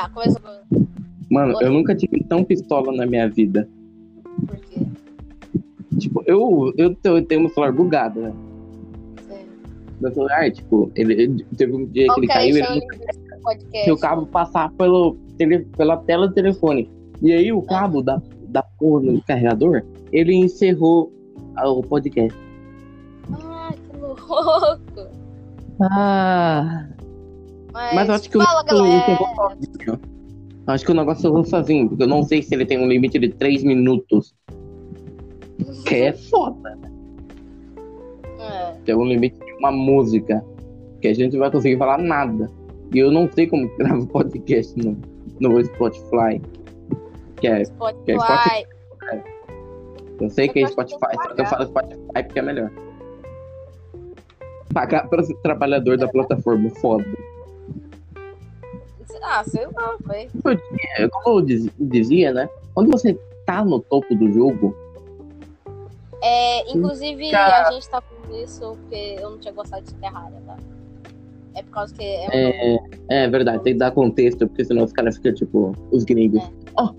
Tá, começou. Mano, Oi. eu nunca tive tão pistola na minha vida. Por quê? Tipo, eu, eu, eu tenho um celular bugado, né? Sim. Meu celular, tipo, ele, ele- teve um dia que ele caiu, ele não se o cabo passar pelo, tele, pela tela do telefone. E aí o cabo da, da porra do carregador, ele encerrou a- o podcast. Ah, que louco. Ah. Mas, Mas eu acho que o fala, negócio galera. encerrou sozinho. Eu Acho que o negócio encerrou sozinho, porque eu não sei se ele tem um limite de 3 minutos. Que é foda. É, Tem um limite de uma música. Que a gente não vai conseguir falar nada. E eu não sei como grava podcast no, no Spotify. Que é Spotify. Spotify. Eu sei que é Spotify, só que eu falo Spotify porque é melhor. Pagar para o trabalhador da plataforma, foda. Ah, sei lá, foi. É, Como eu diz- dizia, né? Quando você tá no topo do jogo, É, inclusive, Cara. a gente tá com isso porque eu não tinha gostado de Terraria, tá? É por causa que é, é, é verdade, tem que dar contexto, porque senão os caras ficam tipo, os gringos. Ó,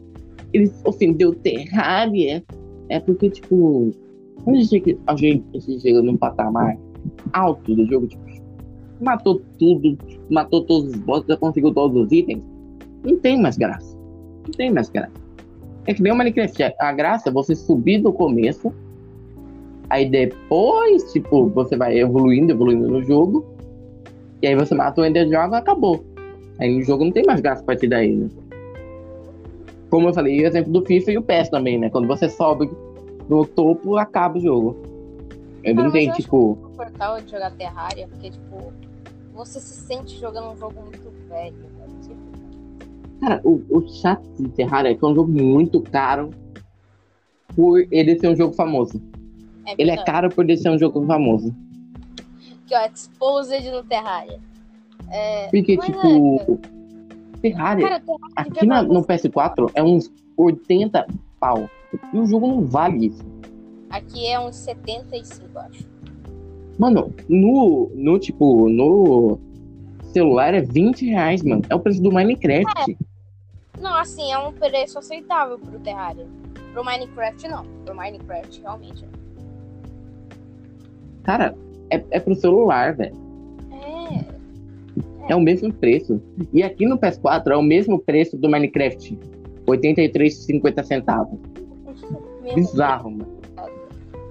eles ofendeu Terraria. É porque, tipo, quando a gente, a gente chega num patamar alto do jogo, tipo, matou tudo, matou todos os bosses, já conseguiu todos os itens, não tem mais graça. Não tem mais graça. É que nem o Minecraft. A graça é você subir do começo, aí depois, tipo, você vai evoluindo, evoluindo no jogo, e aí você mata o Ender Dragon e acabou. Aí no jogo não tem mais graça a partir daí, né? Como eu falei, o exemplo do FIFA e o PES também, né? Quando você sobe no topo, acaba o jogo. Cara, não eu acho tipo. confortável de jogar Terraria, porque, tipo, você se sente jogando um jogo muito velho, né? Tipo, Cara, o, o chato de Terraria é que é um jogo muito caro por ele ser um jogo famoso. é Ele é caro por ele ser um jogo famoso. Aqui, ó, Exposed no Terraria. É, Porque, Mas tipo. Terraria, cara, Terraria aqui na- no PS4 é uns 80 pau. E o jogo não vale isso. Aqui é uns 75, acho. Mano, no, no tipo, no celular é 20 reais, mano. É o preço do Minecraft. Não, assim, é um preço aceitável pro Terraria. Pro Minecraft, não. Pro Minecraft, realmente. Cara, é, é pro celular, velho. É. É o mesmo preço. E aqui no PS4 é o mesmo preço do Minecraft. 83,50 centavos. Bizarro, mano.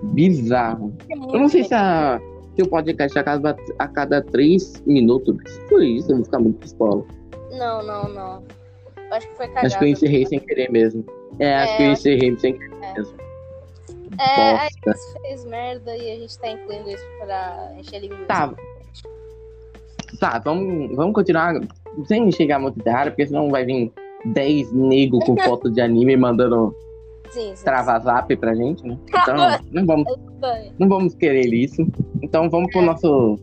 Bizarro. É Eu não sei se, a, se o podcast a cada, a cada 3 minutos. Foi isso, eu vou ficar muito pistola. Não, não, não. Acho que foi cagado. Acho que eu encerrei sem querer mesmo. É, acho É, que eu eu encerrei sem querer mesmo. É, a Bosta. gente fez merda e a gente tá incluindo isso pra encher linguiça. Tá. Tá, vamos, vamos continuar sem chegar muito terrara, porque senão vai vir 10 negros com foto de anime mandando Sim, sim. travar zap pra gente, né? Então, não vamos, não vamos querer isso. Então vamos pro nosso.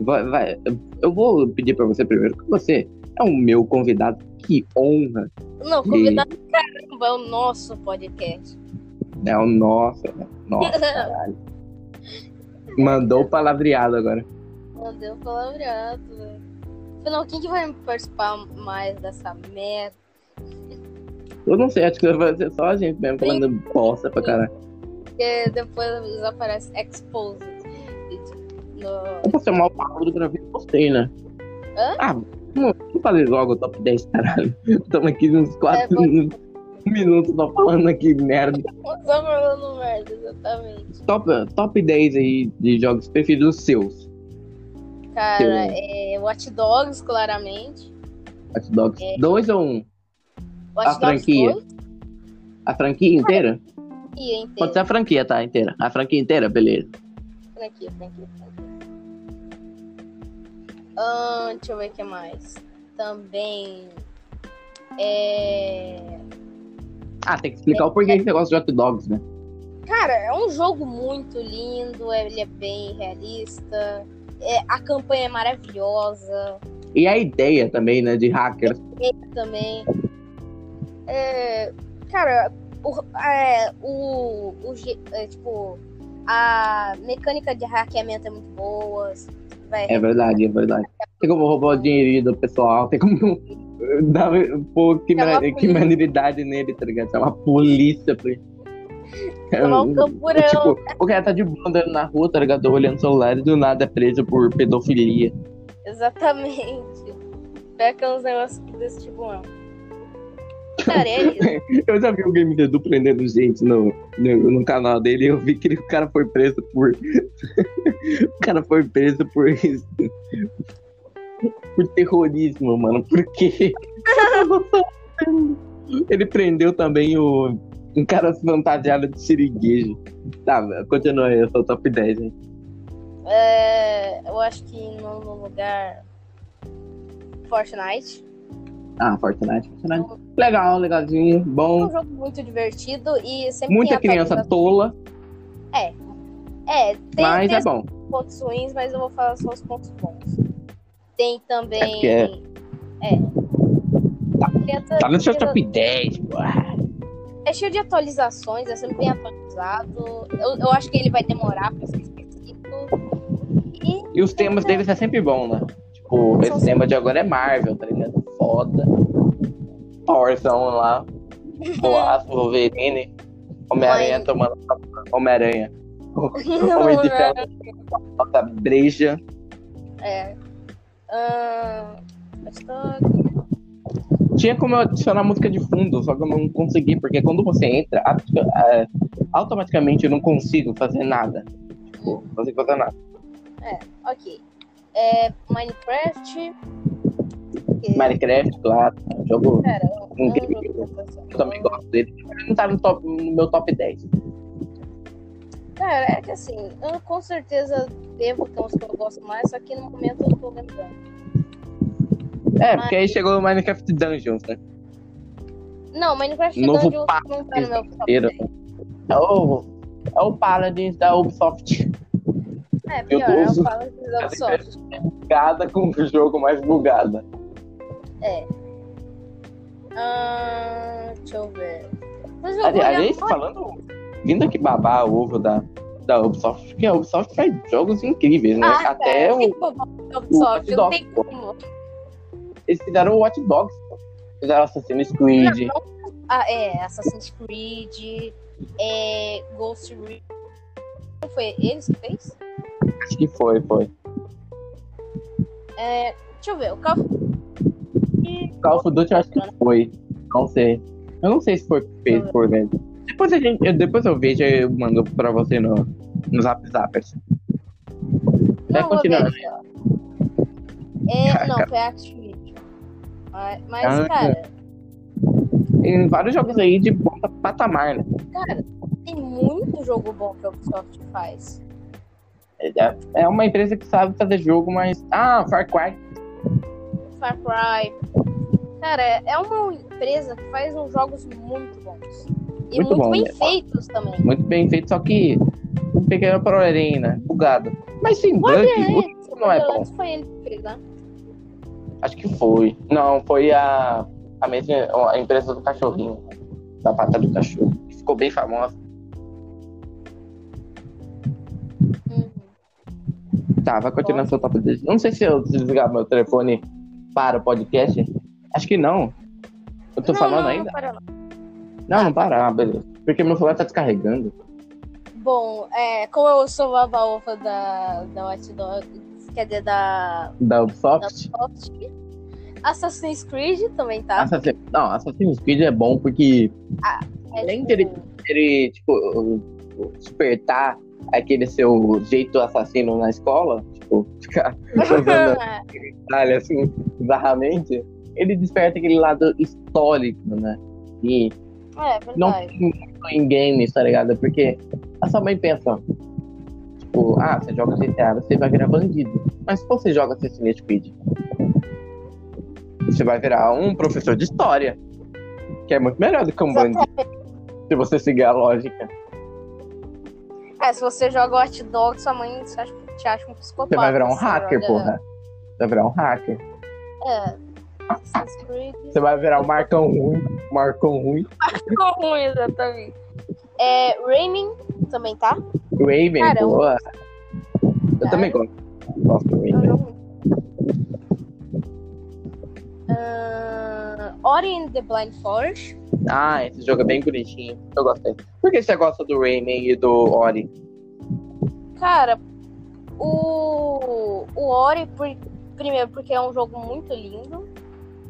Vai, vai- eu vou pedir pra você primeiro, que você é o meu convidado. Que honra. Não, convidado caramba, é o nosso podcast. É o nosso. né? Nossa, caralho. Mandou o palavreado agora. Mandei um palavreado. Afinal, quem que vai participar mais dessa merda? Eu não sei, acho que vai ser só a gente mesmo falando bosta pra caralho. Porque depois aparece Exposed. Tipo, no... Eu vou chamar o Paulo do gravei e postei, né? Hã? Ah, vamos fazer logo o top 10, caralho. Estamos aqui uns 4 É, vamos- minutos só falando aqui merda. Só falando merda, exatamente. Top, top 10 aí de jogos preferidos seus. Cara, Sim. é Watch Dogs, claramente. Watch Dogs É. 2 ou 1? Watch A Dogs franquia. 2 A franquia inteira? e inteiro. Pode ser a franquia, tá? Inteira. A franquia inteira, beleza. Franquia, franquia, franquia. Ahn, deixa eu ver o que mais. Também. É. Ah, tem que explicar o porquê que você gosta de Hot Dogs, né? Cara, é um jogo muito lindo, ele é bem realista. É, a campanha é maravilhosa E a ideia também, né, de hackers. também. É, cara, o, é, o, o é, tipo, a mecânica de hackeamento é muito boa. Vai, É verdade, é verdade. Tem como roubar o dinheirinho do pessoal, tem como a ma- que polícia. maneiridade nele, tá ligado? Chama a polícia pra. Chamar um camburão. Tipo, o cara tá de boa andando na rua, tá ligado? Olhando o celular e do nada é preso por pedofilia. Exatamente. Pega uns negócios desse tipo, não. Isso. Eu já vi o Game Edu prendendo gente no, no, no canal dele e eu vi que ele- o cara foi preso por. o cara foi preso por isso. Por terrorismo, mano. Por quê? ele prendeu também o. Um cara fantasiado de siriguejo. Tá, continua aí, eu sou top 10, hein? É, eu acho que no lugar. Fortnite. Ah, Fortnite, Fortnite. Legal, legalzinho, É um bom. jogo muito divertido e sempre Muita criança tola, É, tem, mas tem é bom. pontos ruins, mas eu vou falar só os pontos bons. Tem também. É é- É. Criança- Tá no seu top 10, pô. É cheio de atualizações, é sempre bem atualizado. Eu, eu acho que ele vai demorar pra ser esquecido. E E os temas deles é sempre bom, né? Tipo, São esse tema de agora é Marvel, tá ligado? Foda. Thorzão lá. O Aço, Wolverine. Homem-Aranha tomando Homem-Aranha. Homem de ferro. Nossa, breja. É. História. Tinha como eu adicionar música de fundo, só que eu não consegui, porque quando você entra, auto- é, automaticamente eu não consigo fazer nada. Tipo, não consigo fazer nada. Ok. É, Minecraft. Que- Minecraft, claro, é um jogo. Cara, eu, eu, Incrível. Eu também gosto dele. Ele não tá no, top, no meu top 10. Cara, é que assim, eu com certeza devo ter uns que eu gosto mais, só que no momento eu não tô lembrando. É, porque aí chegou o Minecraft Dungeons, né? Não, Minecraft Novo Dungeons papo não tá no meu top inteiro. 10. É o, é o Paladins da Ubisoft. É, pior, é o Paladins da Ubisoft. Bugada com o jogo mais bugada. É. Ah, deixa eu ver. Mas eu Aliás, olhar- falando, vindo aqui babar o ovo da, da Ubisoft, porque a Ubisoft faz jogos incríveis, né? Ah, Até cara, o, como Ubisoft, o não Watch tem Dogs, como. eles fizeram o Watch Dogs, fizeram Assassin's Creed. Ah, é, Assassin's Creed, é, Ghost Recon. Foi eles que fez? Acho que foi, foi. É, deixa eu ver, o Call of Call of Duty eu acho que foi. Não sei. Eu não sei se foi feito por ele. Depois, a gente, eu- depois eu vejo e eu mando pra você no, no Zap Zap. assim. Vai Não, aqui, ó. É, não, foi Activision. Mas, mas, Ah, cara, Tem vários jogos aí de bom patamar, né? cara, tem muito jogo bom que a Ubisoft faz. É- É uma empresa que sabe fazer jogo, mas. Ah, Far Cry. Far Cry. Cara, é uma empresa que faz uns jogos muito bons. E Muito muito, bom, bem né? feitos também. Muito bem feito, só que um pequeno problema, né? Bugado. Mas sem bug, o não é bom. Foi ele que fez, né? Acho que foi. Não, foi a, a mesma a empresa do cachorrinho. Da pata do cachorro. que Ficou bem famosa. Uhum. Tá, vai continuar seu top 10. Não sei se eu desligar meu telefone para o podcast. Acho que não. Eu tô Não, falando não, ainda? Não, para não. Não, não para. Ah, beleza. Porque meu celular tá descarregando. Bom, é, como eu sou baba-ova da, da Watch Dogs, quer dizer, da, Da da Ubisoft. Ubisoft, Assassin's Creed também tá. Assassin... Não, Assassin's Creed é bom porque É, além tipo, dele- ele, tipo, despertar aquele seu jeito assassino na escola, tipo, ficar usando detalhe assim, bizarramente, ele desperta aquele lado histórico, né? E é, não tem muito em games, tá ligado? Porque a sua mãe pensa, tipo, ah, você joga GTA, você vai virar bandido. Mas se você joga Assassin's Creed, você vai virar um professor de história. Que é muito melhor do que um bandido, se você seguir a lógica. É, se você joga Watch Dogs, sua mãe te acha, te acha um psicopata. Você vai virar um você hacker, porra. Você vai virar um hacker. É. Assassin's Creed. Você vai virar um marcão ruim. Marcão ruim. Ficou ruim, exatamente. É, Raining também tá? Raven, eu- boa. Eu Cara. também gosto. Gosto do Raven. bom. Ahn, Ori and the Blind Forest. Ah, esse jogo é bem bonitinho. Eu gostei. Por que você gosta do Rayman e do Ori? Cara, o, o Ori, por, primeiro, porque é um jogo muito lindo.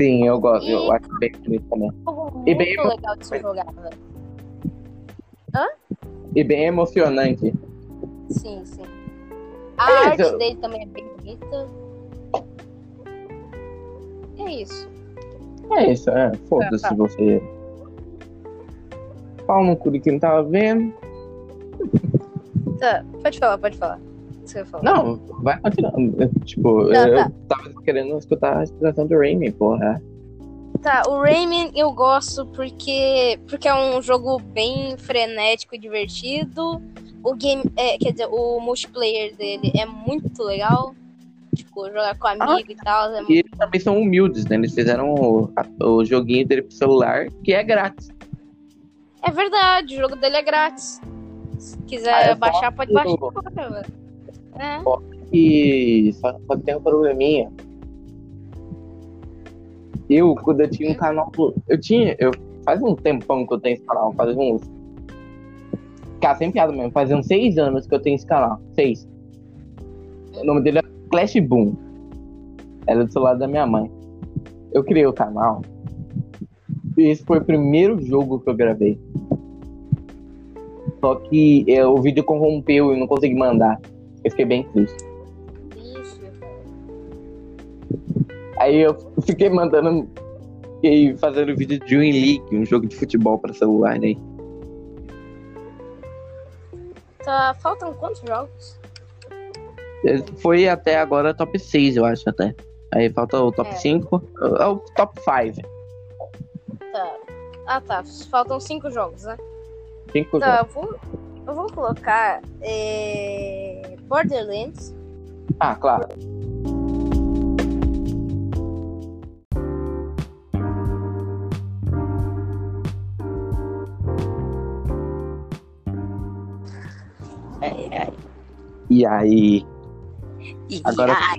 Sim, eu gosto. E- Eu acho bem bonito também. Muito E bem- legal de ser jogado. E bem emocionante. Sim, sim. A É, arte então- dele também é bem bonita. É isso. É isso, é. Foda-se Tá, tá. você. Pau no cu de quem tava vendo. Tá, pode falar, pode falar. Você vai falar. Não, vai continuando. Tipo, Tá, eu tá. tava querendo escutar a explicação do Rayman, porra. Tá, o Rayman eu gosto porque, porque é um jogo bem frenético e divertido. O game, é, quer dizer, o multiplayer dele é muito legal. Tipo, jogar com amigo e tal. É, E eles também são humildes, né? Eles fizeram o, o joguinho dele pro celular, que é grátis. é verdade, o jogo dele é grátis. Se quiser Ah, é baixar, pode baixar agora, É. Só, só que tem um probleminha. Eu, quando eu tinha um canal. Eu tinha. Eu, faz um tempão que eu tenho esse canal. Faz uns. Cara, sem piada mesmo. Faz uns seis anos que eu tenho esse canal. Seis. O nome dele é Clash Boom. Era do celular da minha mãe. Eu criei o canal. E esse foi o primeiro jogo que eu gravei. Só que é, o vídeo corrompeu e não consegui mandar. Eu fiquei bem triste. Ixi, Aí eu fiquei mandando e fazendo vídeo de Dream League, um jogo de futebol para celular, né? Tá, faltam quantos jogos? Foi até agora top 6, eu acho até. Aí falta o top É. 5, é o top 5. Tá. Ah, tá. Faltam cinco jogos, né? 5 Tá, eu vou, eu vou colocar é, Borderlands. Ah, claro. Ai, ai. E aí, E Agora- ai.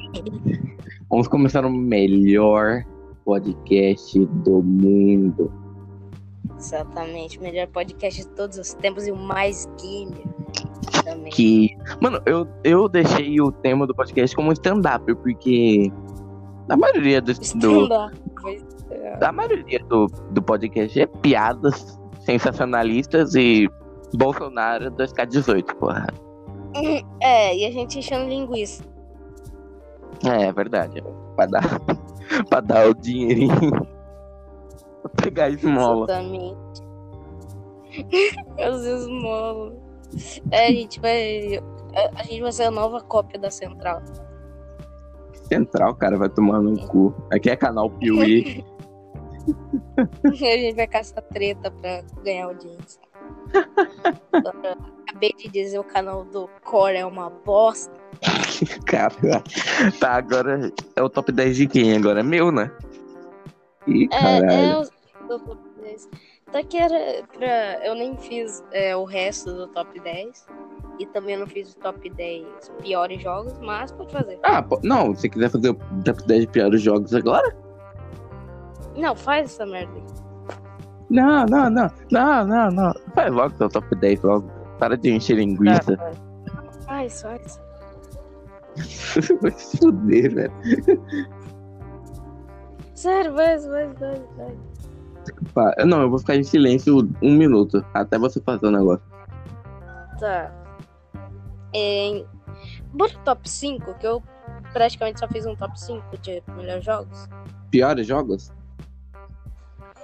vamos começar o melhor podcast do mundo. Exatamente. O melhor podcast de todos os tempos e o mais gamer também. Que. Mano, eu, eu deixei o tema do podcast como stand-up, porque. Na maioria do, do. Pois é. Maioria do, do podcast é piadas sensacionalistas e Bolsonaro 2K18, porra. É, e a gente enchendo linguiça. É, é verdade. Pra dar, pra dar o dinheirinho. Pegar esmola. Exatamente. Meus esmolas. É, a gente vai. A, a gente vai ser a nova cópia da Central. Central, cara, vai tomar no cu. Aqui é canal Piuí. a gente vai caçar treta pra ganhar audiência. Agora, Acabei de dizer o canal do Core é uma bosta. cara. Tá, agora é o top 10 de quem? Agora é meu, né? Ih, É, caralho. é o do top 10. Tá que era pra. Eu nem fiz é, o resto do top 10. E também não fiz o top 10 piores jogos, mas pode fazer. Ah, pô, não, se quiser fazer o top 10 de piores jogos agora? Não, faz essa merda aí. Não, não, não. Não, não, não. Faz logo seu top 10 logo. Para de encher linguiça. Tá, Faz, faz. Vai se fuder, velho. Sério, vai, vai, vai, vai. Não, eu vou ficar em silêncio um minuto. Até você fazer o negócio. Tá. É, bora top 5, que eu praticamente só fiz um top 5 de melhores jogos. Piores jogos?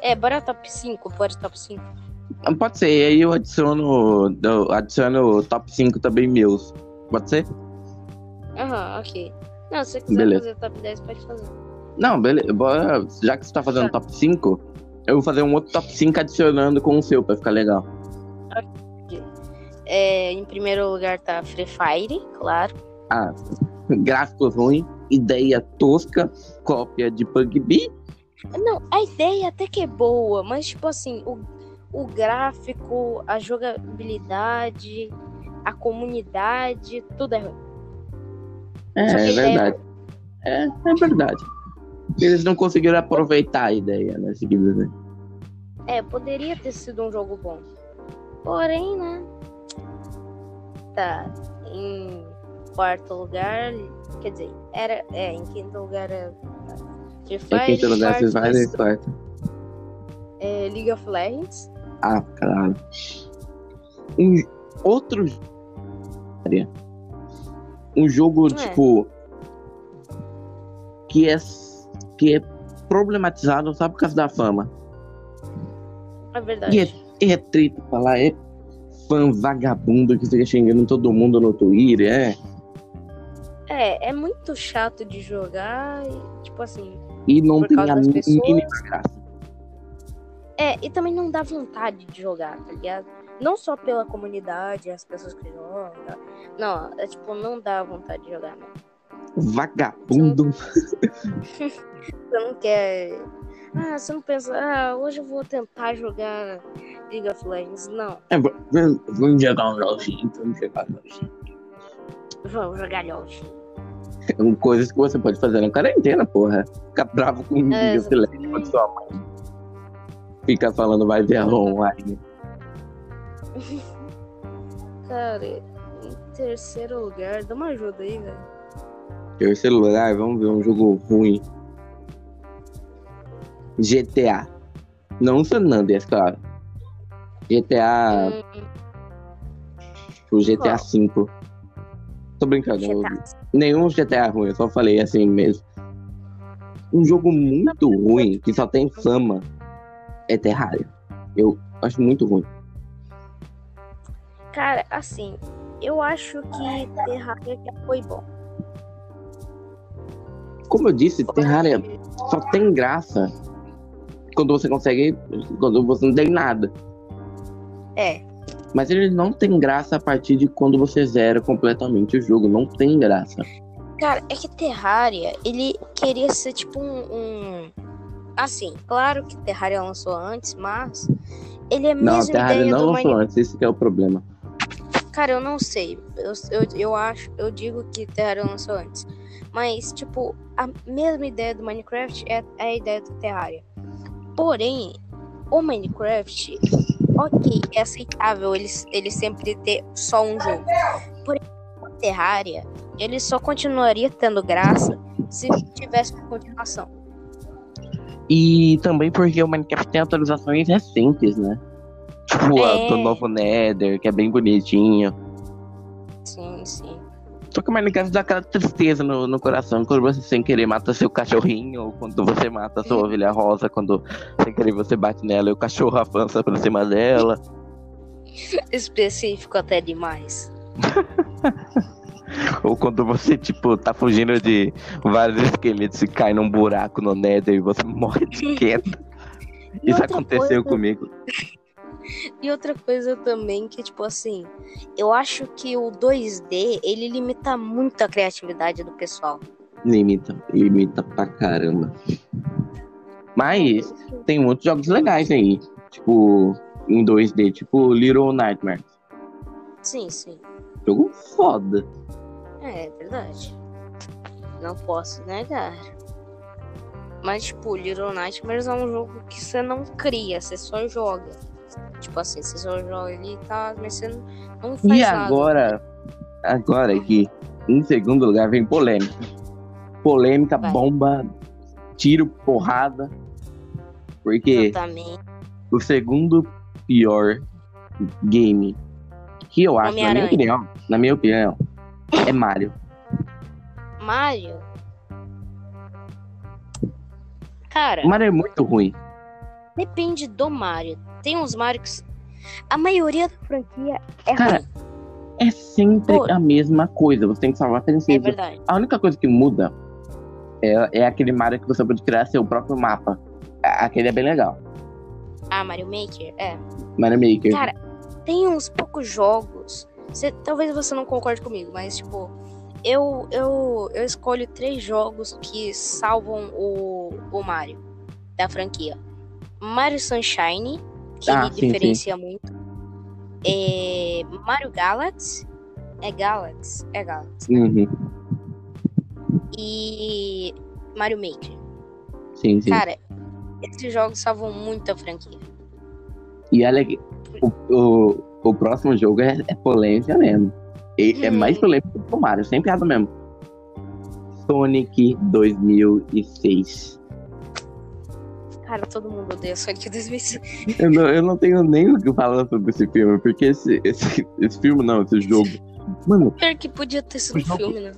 É, bora top 5, bora top 5. Ah, Pode ser, e aí eu adiciono. Eu adiciono top 5 também meus. Pode ser? Aham, ok. Não, se você quiser Beleza. fazer top 10, pode fazer. Não, beleza. Bora, já que você tá fazendo Tá. top 5, eu vou fazer um outro top 5 adicionando com o seu pra ficar legal. É, em primeiro lugar tá Free Fire, claro. Ah, gráficos ruins, ideia tosca, cópia de PUBG. Não, a ideia até que é boa, mas tipo assim, o, o gráfico, a jogabilidade, a comunidade, tudo é ruim. É, é ideia verdade. É, é verdade. Eles não conseguiram aproveitar a ideia, né? Seguindo, né? É, poderia ter sido um jogo bom. Porém, né? Tá. Em quarto lugar. Quer dizer, era. É, em quinto lugar é. Free Em quinto lugar, vocês vai em quarto. É League of Legends. Ah, caralho. Um outro. Um jogo, É. tipo. Que é. Que é problematizado só por causa da fama. É verdade. E é, é treta falar, é fã vagabundo que fica xingando todo mundo no Twitter, é. É, é muito chato de jogar e, tipo assim. E não tem a mínima graça. É, e também não dá vontade de jogar, tá ligado? Não só pela comunidade, as pessoas que jogam. tá? Não, é tipo, não dá vontade de jogar, né? Vagabundo. Você não quer. Ah, você não pensa, ah, hoje eu vou tentar jogar League of Legends. Não, É, vamos jogar um LOLzinho, vamos jogar um LOLzinho. vamos jogar LOL. São coisas que você pode fazer na quarentena, porra. Ficar bravo com o É, League of Legends com sua mãe. Fica falando vai ver online. Cara, em terceiro lugar, dá uma ajuda aí, velho. Terceiro lugar, vamos ver um jogo ruim. GTA. Não San Andreas, claro. GTA, o GTA? V. Tô brincando. GTA. Nenhum GTA ruim, eu só falei assim mesmo. Um jogo muito ruim, que só tem fama, é Terraria. Eu acho muito ruim. Cara, assim, eu acho que Terraria foi bom. Como eu disse, Terraria só tem graça quando você consegue. Quando você não tem nada. É, Mas ele não tem graça a partir de quando você zera completamente o jogo. Não tem graça. Cara, é que Terraria, ele queria ser tipo um, um- Assim, claro que Terraria lançou antes, mas ele é a Não, Terraria não lançou antes, esse que é o problema. Cara, eu não sei. Eu, eu, eu acho, eu digo que Terraria lançou antes. Mas, tipo, a mesma ideia do Minecraft é, é a ideia do Terraria. Porém, o Minecraft, ok, é aceitável ele, ele sempre ter só um jogo. Porém, o Terraria, ele só continuaria tendo graça se tivesse uma continuação. E também porque o Minecraft tem atualizações recentes, né? Tipo, É. do novo Nether, que é bem bonitinho. Sim, sim. Só que o Minecraft dá aquela tristeza no, no coração quando você sem querer mata seu cachorrinho, ou quando você mata sua ovelha rosa, quando sem querer você bate nela e o cachorro avança por cima dela. Específico até demais. Ou quando você, tipo, tá fugindo de vários esqueletos e cai num buraco no Nether e você morre de queda. Isso aconteceu coisa- comigo. E outra coisa também que, tipo assim, eu acho que o 2D, ele limita muito a criatividade do pessoal. Limita, limita pra caramba. Mas tem muitos jogos legais aí. Tipo, em 2D, tipo Little Nightmares. Sim, sim. Jogo foda. É, é verdade. Não posso negar. Mas, tipo, Little Nightmares é um jogo que você não cria, você só joga. Tipo assim, você só joga ali e tá, mas você não, não faz E nada. agora, agora aqui, em segundo lugar, vem polêmica. Polêmica, Vai. bomba, tiro, porrada. Porque o segundo pior game que eu acho, na minha opinião, na minha opinião, é Mario. Mario. Cara, Mario é muito ruim. depende do Mario. Tem uns Mario que. A maioria da franquia é Cara, ruim. É sempre Pô. a mesma coisa. Você tem que salvar a É princesa. verdade. a única coisa que muda é, é aquele Mario que você pode criar seu próprio mapa. Aquele é bem legal. Ah, Mario Maker? É. Mario Maker. Cara, tem uns poucos jogos. Talvez você não concorde comigo, mas tipo, eu, eu, eu escolho três jogos que salvam o, o Mario da franquia. Mario Sunshine, que Ah, sim, diferencia muito. É, Mario Galaxy. É Galaxy? É Galaxy. Uhum. E Mario Maker. Sim, sim. Cara, esses jogos salvam muito a franquia. E olha que o, o, o próximo jogo é, é polêmica mesmo. E, É Hum. mais polêmico que o Mario, sem piada mesmo. Sonic 2006. Cara, todo mundo odeia Sonic 2006. Eu não, eu não tenho nem o que falar sobre esse filme, porque esse, esse, esse filme não, esse jogo. Mano, Pior que podia ter sido jogo- filme, né?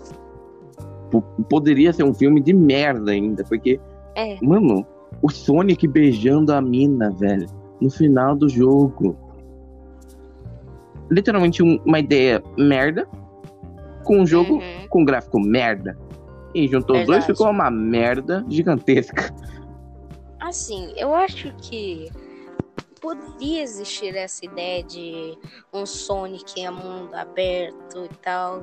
po- poderia ser um filme de merda ainda, porque, É. mano, o Sonic beijando a mina, velho, no final do jogo. Literalmente um- uma ideia merda, com um jogo Uhum. com gráfico merda. E juntou os dois ficou uma merda gigantesca. Assim, eu acho que poderia existir essa ideia de um Sonic em mundo aberto e tal.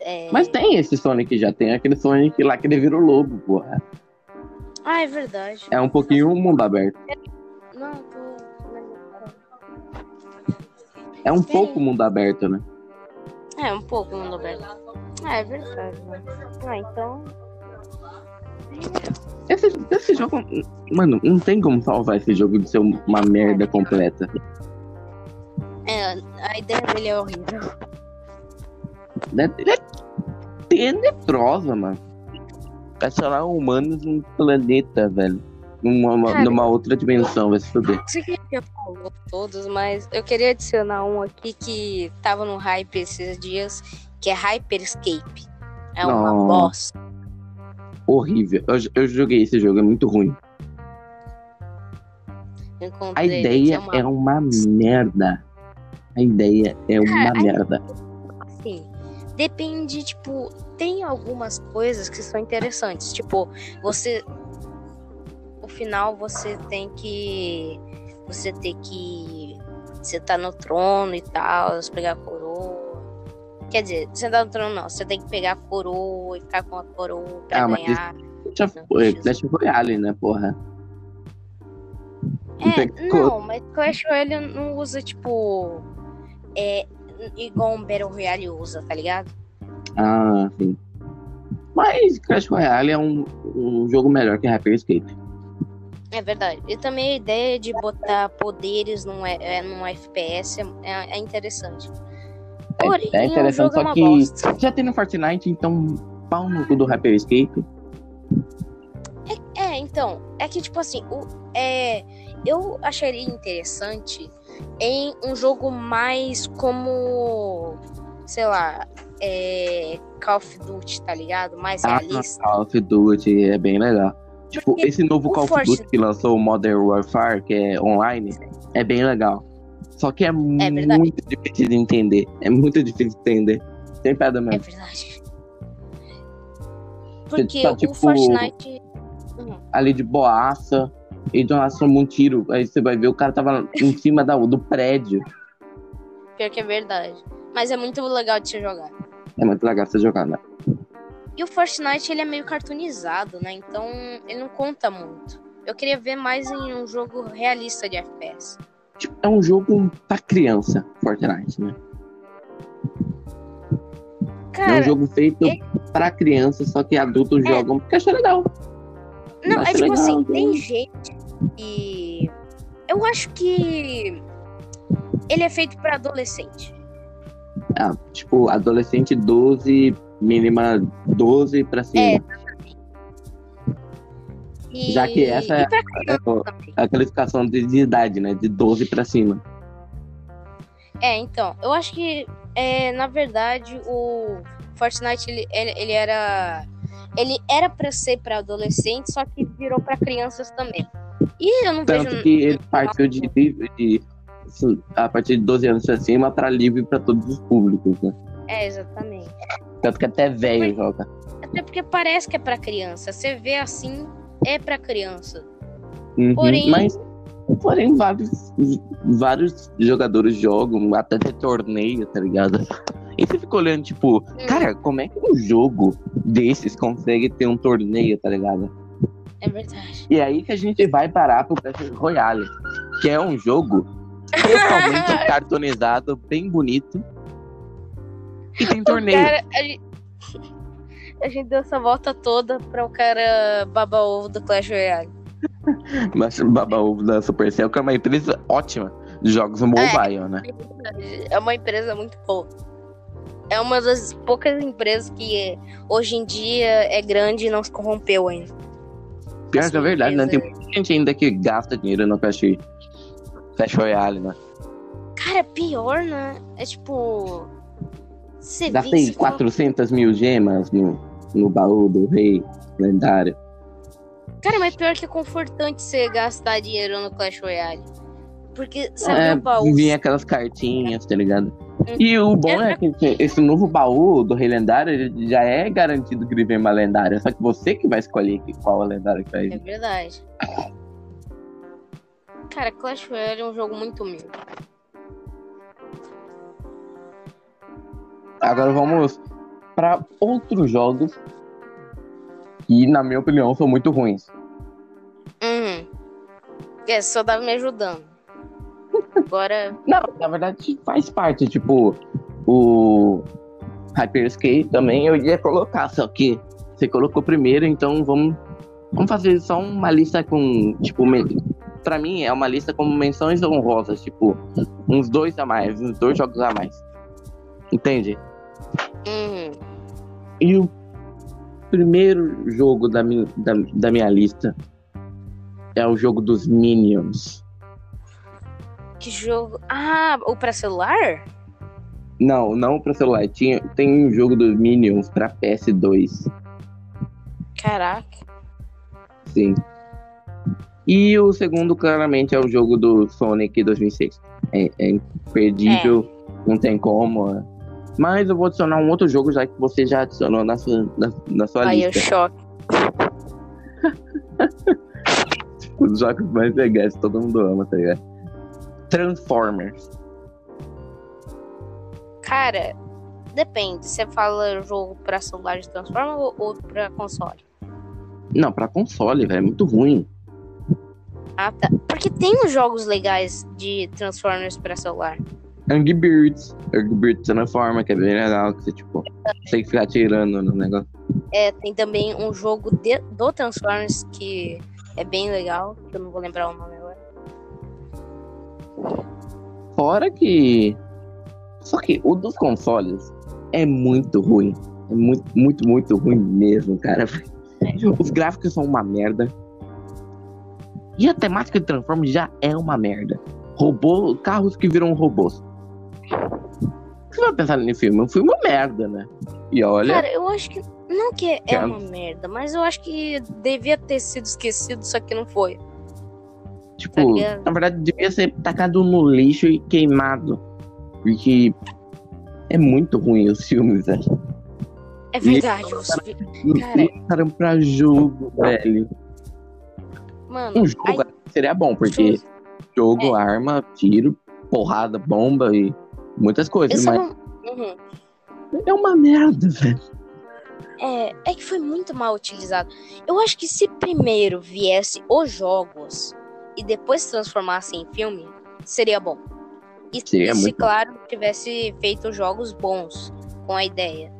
É... Mas tem esse Sonic já, tem aquele Sonic lá que ele vira o lobo, porra. Ah, é verdade. É um pouquinho um mundo aberto. Não, tô. É um Sim. pouco mundo aberto, né? É, um pouco mundo aberto. Ah, é verdade, né? Ah, então. Esse, esse jogo. Mano, não tem como salvar esse jogo de ser uma merda completa. É, a ideia dele é horrível. Né? Ele é tenebrosa, mano. Transformar humanos num planeta, velho. Numa, uma- numa outra dimensão, vai se fuder. Você que já falou todos, mas eu queria adicionar um aqui que tava no hype esses dias, que é Hyperscape. É uma Não. bosta. Horrível. Eu, eu joguei esse jogo, é muito ruim. A encontrei ele, ideia que é uma merda. A ideia é uma Cara, a- merda. assim, depende, tipo, tem algumas coisas que são interessantes. Tipo, você. No final você tem que. Você tem que. Você tá no trono e tal, pegar a. Quer dizer, você tá no trono não, você tem que pegar a coroa e ficar com a coroa pra Ah, mas ganhar. Já foi Clash Royale, né, porra? É, não, mas Clash Royale não usa, tipo. É. Igual um Battle Royale usa, tá ligado? Ah, sim. Mas Clash Royale é um, um jogo melhor que Hyperscape. É verdade. E também a ideia de botar poderes num, é, num FPS é, é interessante. É- é interessante, só é uma que- bosta. Já tem no Fortnite, então pau no cu do Hyperscape. É, então, é que tipo assim, o, é, eu acharia interessante em um jogo mais como, sei lá, é, Call of Duty, tá ligado? Mais Ah, realista. Call of Duty é bem legal. Tipo, Porque esse novo Call of Fortnite- Duty que lançou o Modern Warfare, que é online, é bem legal. Só que é, verdade. muito difícil de entender. É muito difícil de entender. Sem pedra É mesmo. verdade. Porque tá, o tipo, Fortnite. Uhum. Ali de boaça. E de nós tomamos um tiro. Aí você vai ver o cara tava em cima da, do prédio. Pior que é verdade. Mas é muito legal de se jogar. É muito legal você jogar, né? E o Fortnite, ele é meio cartoonizado, né? Então, ele não conta muito. Eu queria ver mais em um jogo realista de FPS. Tipo, é um jogo pra criança, Fortnite, né? é Cara, um jogo feito é- pra criança, só que adultos jogam porque acham legal. não, é acho tipo legal, assim, tem gente que... Eu acho que ele é feito pra adolescente. Ah, tipo, adolescente 12, mínima 12 pra cima. É. E... Já que essa é- também. a classificação de, de idade, né? De 12 pra cima. É, então, eu acho que, é, na verdade, o Fortnite, ele, ele, ele era... Ele era pra ser pra adolescentes, só que virou pra crianças também. E eu não Tanto vejo... que ele partiu de livre de a partir de 12 anos pra cima pra livre pra todos os públicos, né? É, exatamente. Tanto que até velho joga. Até porque parece que é pra criança. Você vê assim, é pra criança. Uhum, Porém- Mas, porém, vários, vários jogadores jogam, até ter torneio, tá ligado? E você fica olhando, tipo, cara, como é que um jogo desses consegue ter um torneio, tá ligado? É verdade. E aí que a gente vai parar pro Clash Royale, que é um jogo totalmente cartonizado, bem bonito. E tem torneio. Cara, a gente- a gente deu essa volta toda pra o cara baba ovo do Clash Royale. Mas baba ovo da Supercell, que é uma empresa ótima de jogos mobile, é, né? É uma empresa muito boa. É uma das poucas empresas que hoje em dia é grande e não se corrompeu ainda. Pior que é verdade, né? Tem muita gente ainda que gasta dinheiro no Clash, Clash Royale, né? Cara, é pior, né? É tipo. Você Gastei 400 mil gemas no, no baú do rei lendário. Cara, mas pior que é confortante você gastar dinheiro no Clash Royale. Porque você é, o baú. Vinha aquelas cartinhas, tá ligado? E o bom é, é que esse novo baú do Rei Lendário já é garantido que ele vem uma lendária. Só que você que vai escolher qual a lendária que vai vir. É verdade. Cara, Clash Royale é um jogo muito humilde. Agora vamos para outros jogos que, na minha opinião, são muito ruins. Uhum. É, só tava me ajudando. Agora. Não, na verdade faz parte, tipo, o Hyperscape também eu ia colocar, só que você colocou primeiro, então vamos, vamos fazer só uma lista com, tipo, pra mim é uma lista com menções honrosas, tipo, uns dois a mais, uns dois jogos a mais. Entende? Uhum. E o primeiro jogo da minha, da, da minha lista é o jogo dos Minions. Que jogo? Ah, o pra celular? Não, não pra celular. Tinha, tem um jogo dos Minions pra PS2. Caraca. Sim. E o segundo, claramente, é o jogo do Sonic 2006. É, é imperdível, é. não tem como. Mas eu vou adicionar um outro jogo, já que você já adicionou na sua, na, na sua lista. Ai, choque. Os jogos mais legais, todo mundo ama, tá ligado? Transformers. Cara, depende. Você fala jogo pra celular de Transformers ou, ou pra console? Não, pra console, velho. É muito ruim. Ah, tá. Porque tem uns jogos legais de Transformers pra celular. Angry Birds. Angry Birds Transforma, que é bem legal, que você, tipo, tem que ficar tirando no negócio. É, tem também um jogo de, do Transformers que é bem legal, que eu não vou lembrar o nome agora. Fora que. Só que o dos consoles é muito ruim. É muito, muito, muito ruim mesmo, cara. Os gráficos são uma merda. E a temática de Transformers já é uma merda. Robô, carros que viram robôs. Você vai pensar nesse filme? É um filme uma merda, né? E olha. Cara, eu acho que. Não que é, uma merda, mas eu acho que devia ter sido esquecido, só que não foi. Tipo, tá na verdade, devia ser tacado no lixo e queimado. Porque é muito ruim os filmes, velho. É verdade, e, os cara, cara pra jogo, velho. Mano, um jogo aí... seria bom, porque jogo, é. arma, tiro, porrada, bomba e muitas coisas, mas. Não... Uhum. É uma merda, velho. É, é que foi muito mal utilizado. Eu acho que se primeiro viesse os jogos e depois se transformasse em filme, seria bom. E, seria e se, claro, tivesse feito jogos bons com a ideia.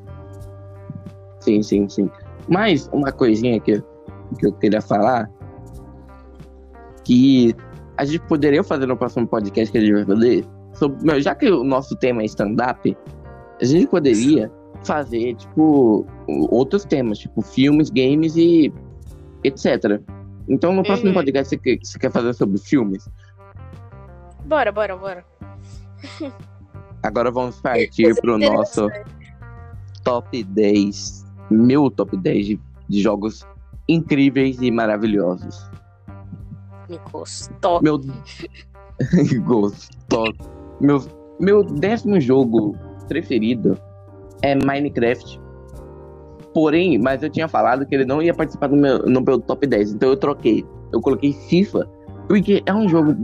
Sim, sim, sim. Mas uma coisinha que, que eu queria falar que a gente poderia fazer no próximo podcast que a gente vai fazer sobre, já que o nosso tema é stand-up, a gente poderia fazer, tipo, outros temas, tipo filmes, games e etc. Então, no próximo uhum. podcast, você quer, você quer fazer sobre filmes? Bora, bora, bora. Agora vamos partir pro nosso top 10, meu top 10 de, de jogos incríveis e maravilhosos. Me gostou. Meu. gostou. Meu, meu décimo jogo preferido é Minecraft. Porém, mas eu tinha falado que ele não ia participar do meu, no meu top 10, então eu troquei. Eu coloquei FIFA, porque é um jogo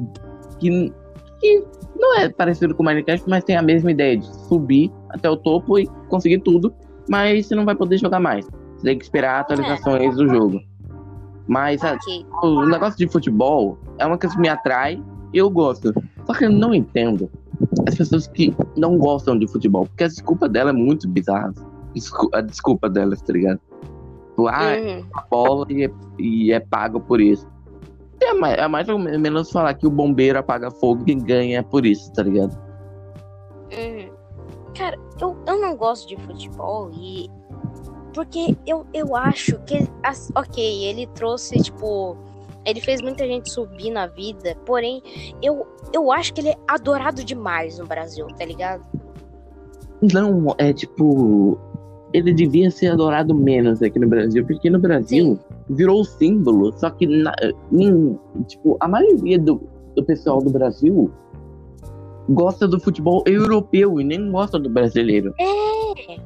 que, que não é parecido com Minecraft, mas tem a mesma ideia de subir até o topo e conseguir tudo, mas você não vai poder jogar mais. Você tem que esperar atualizações do jogo. Mas a, o negócio de futebol é uma coisa que me atrai e eu gosto. Só que eu não entendo as pessoas que não gostam de futebol, porque a desculpa dela é muito bizarra. a desculpa delas, tá ligado? Tipo, ah, Uhum. a bola e é, e é pago por isso. É mais, é mais ou menos falar que o bombeiro apaga fogo e ganha por isso, tá ligado? Uhum. Cara, eu, eu não gosto de futebol e. Porque eu, eu acho que. as- Ok, ele trouxe, tipo. Ele fez muita gente subir na vida, porém, eu, eu acho que ele é adorado demais no Brasil, tá ligado? Não, é tipo. Ele devia ser adorado menos aqui no Brasil, porque no Brasil virou símbolo, só que na, em- tipo, a maioria do, do pessoal do Brasil gosta do futebol europeu e nem gosta do brasileiro. É.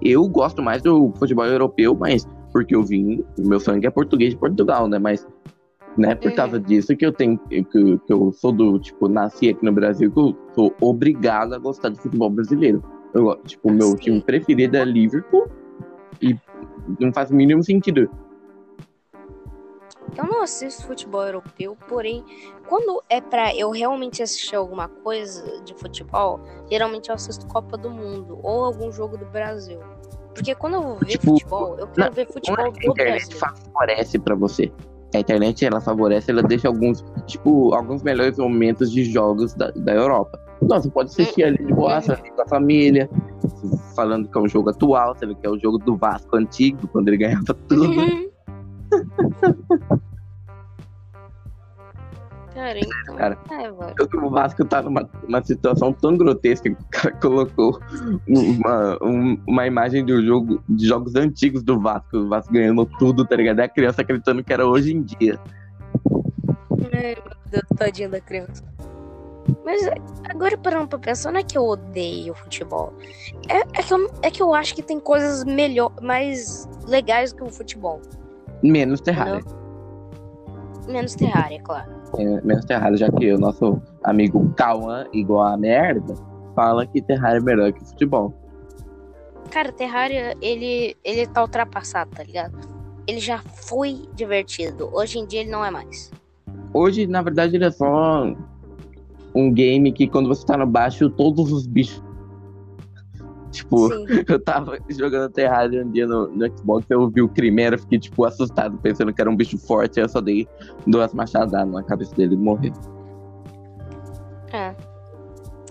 Eu gosto mais do futebol europeu, mas porque eu vim, o meu sangue é português de Portugal, né? Mas não é por Uhum. causa disso que eu tenho que, que eu sou do, tipo, nasci aqui no Brasil, que eu sou obrigado a gostar de futebol brasileiro. Eu, tipo, o meu Sim. time preferido é Liverpool e não faz o mínimo sentido. Eu não assisto futebol europeu, porém, quando é pra eu realmente assistir alguma coisa de futebol, geralmente eu assisto Copa do Mundo ou algum jogo do Brasil. Porque quando eu vou ver Tipo, futebol, eu quero na- ver futebol a do internet Brasil. favorece pra você. A internet, ela favorece, ela deixa alguns, tipo, alguns melhores momentos de jogos da, da Europa. Então, você pode assistir ali de boa, ali com a família, falando que é um jogo atual, sendo que é o jogo do Vasco antigo, quando ele ganhava tudo. Cara, então. Cara, é, velho. O Vasco tá numa, numa situação tão grotesca que o cara colocou uma, um- uma imagem do jogo, de jogos antigos do Vasco. O Vasco ganhando tudo, tá ligado? E a criança acreditando que era hoje em dia. Ai, meu Deus, tadinha da criança. Mas agora parando pra pensar, não é que eu odeio futebol. É, é, que, eu, é que eu acho que tem coisas melhor, mais legais que o futebol. Menos Terraria. Menos Terraria, claro. É, menos Terraria, já que o nosso amigo Cauã, igual a merda, fala que Terraria é melhor que futebol. Cara, Terraria, ele, ele tá ultrapassado, tá ligado? Ele já foi divertido. Hoje em dia ele não é mais. Hoje, na verdade, ele é só um game que quando você tá no baixo, todos os bichos. Tipo, Sim. eu tava jogando Terraria um dia no, no Xbox, eu vi o Crimeira, fiquei, tipo, assustado, pensando que era um bicho forte, aí eu só dei duas machadadas na cabeça dele e morreu. É.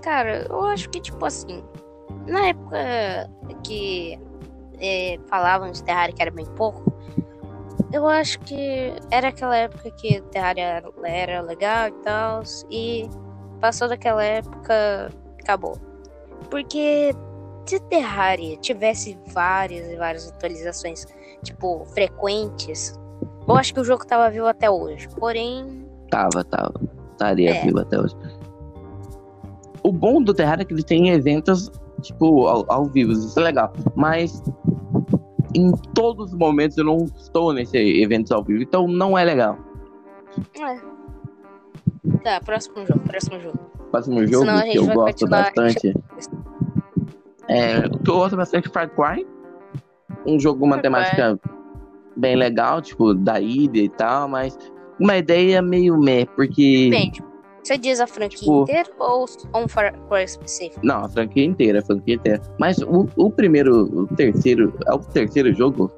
Cara, eu acho que, tipo assim, na época que é, falavam de Terraria que era bem pouco, eu acho que era aquela época que Terraria era legal e tal, e passou daquela época, acabou. Porque se Terraria tivesse várias e várias atualizações, tipo, frequentes, eu acho que o jogo tava vivo até hoje. Porém, Tava, tava. Estaria É. vivo até hoje. O bom do Terraria é que ele tem eventos, tipo, ao, ao vivo, isso é legal. Mas em todos os momentos eu não estou nesse evento ao vivo, então não é legal. É. Tá, próximo jogo, próximo jogo. próximo jogo Senão que eu gosto bastante. É, o que eu gosto bastante é Far Cry. Um jogo com uma temática bem legal, tipo, da ilha e tal, mas uma ideia meio meh, porque. Depende. Você diz a franquia Tipo- inteira ou um Far Cry específico? Não, a franquia inteira, a franquia inteira. Mas o, o primeiro, o terceiro, é o terceiro jogo